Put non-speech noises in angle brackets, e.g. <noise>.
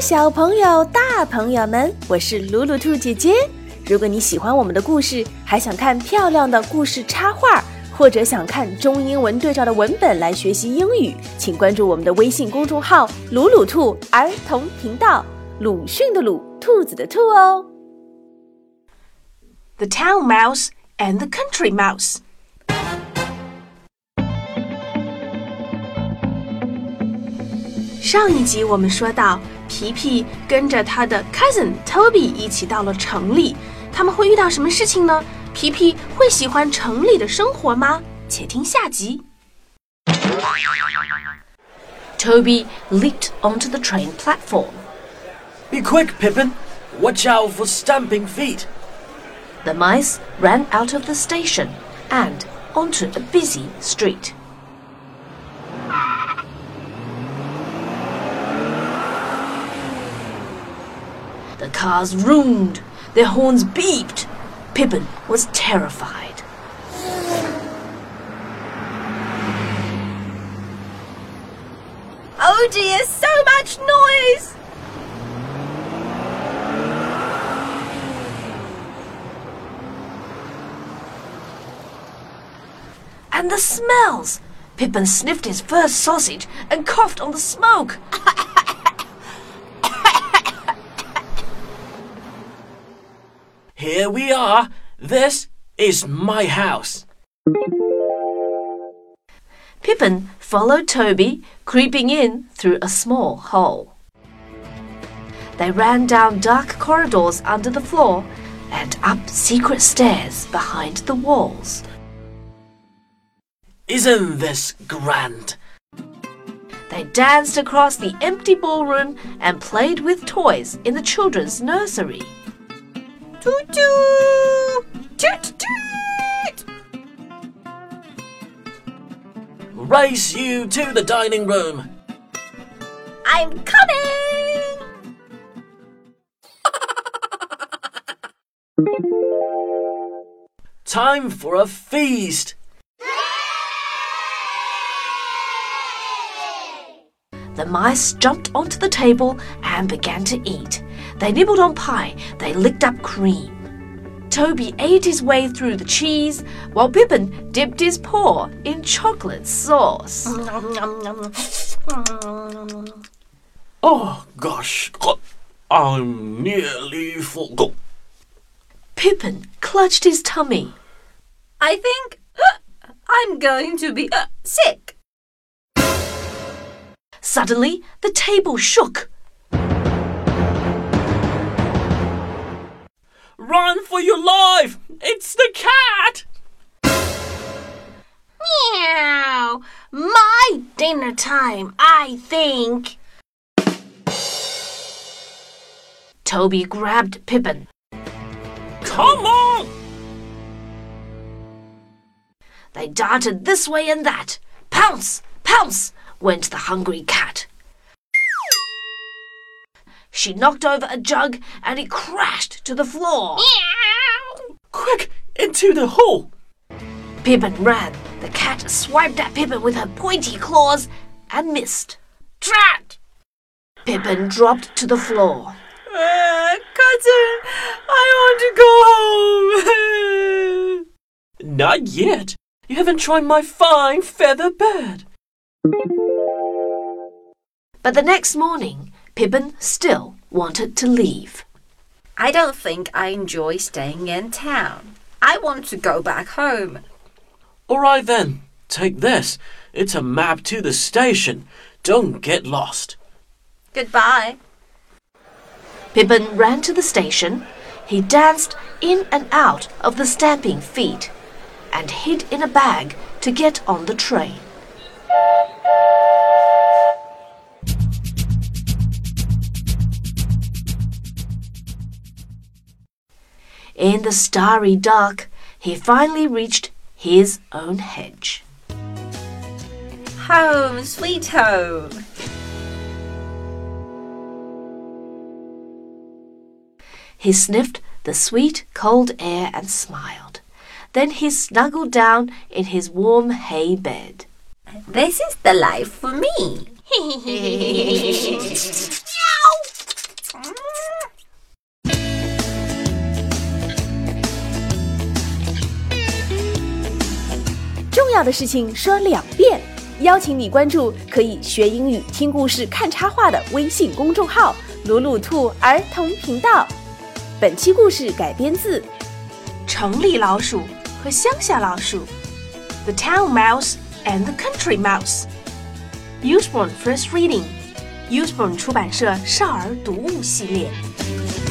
小朋友、大朋友们，我是鲁鲁兔姐姐。如果你喜欢我们的故事，还想看漂亮的故事插画，或者想看中英文对照的文本来学习英语，请关注我们的微信公众号“鲁鲁兔儿童频道”。鲁迅的鲁，兔子的兔哦。The Town Mouse and the Country Mouse. 上一集我们说到，皮皮跟着他的 cousin Toby 一起到了城里，他们会遇到什么事情呢？皮皮会喜欢城里的生活吗？且听下集。Toby leaped onto the train platform. Be quick, Pippin! Watch out for stamping feet! The mice ran out of the station and onto a busy street. Cars roomed, their horns beeped. Pippin was terrified. Oh dear, so much noise! And the smells! Pippin sniffed his first sausage and coughed on the smoke. <laughs> Here we are. This is my house. Pippin followed Toby, creeping in through a small hole. They ran down dark corridors under the floor and up secret stairs behind the walls. Isn't this grand? They danced across the empty ballroom and played with toys in the children's nursery. Toot toot! Toot toot! Race you to the dining room. I'm coming! Time for a feast. The mice jumped onto the table and began to eat. They nibbled on pie, they licked up cream. Toby ate his way through the cheese, while Pippin dipped his paw in chocolate sauce. Oh gosh, I'm nearly full. Pippin clutched his tummy. I think <gasps> I'm going to be uh, sick. Suddenly, the table shook. Run for your life! It's the cat! Meow! My dinner time, I think. Toby grabbed Pippin. Come on! They darted this way and that. Pounce! Pounce! Went the hungry cat. She knocked over a jug and it crashed to the floor. Quick, into the hole! Pippin ran. The cat swiped at Pippin with her pointy claws and missed. Drat! Pippin dropped to the floor. Uh, cousin, I want to go home. <laughs> Not yet. You haven't tried my fine feather bed. But the next morning, Pippin still wanted to leave. I don't think I enjoy staying in town. I want to go back home. All right then, take this. It's a map to the station. Don't get lost. Goodbye. Pippin ran to the station. He danced in and out of the stamping feet and hid in a bag to get on the train. In the starry dark, he finally reached his own hedge. Home, sweet home. He sniffed the sweet, cold air and smiled. Then he snuggled down in his warm hay bed. This is the life for me. <laughs> 要的事情说两遍。邀请你关注可以学英语、听故事、看插画的微信公众号“鲁鲁兔儿童频道”。本期故事改编自《城里老鼠和乡下老鼠》，The Town Mouse and the Country Mouse。Usborne First Reading，Usborne 出版社少儿读物系列。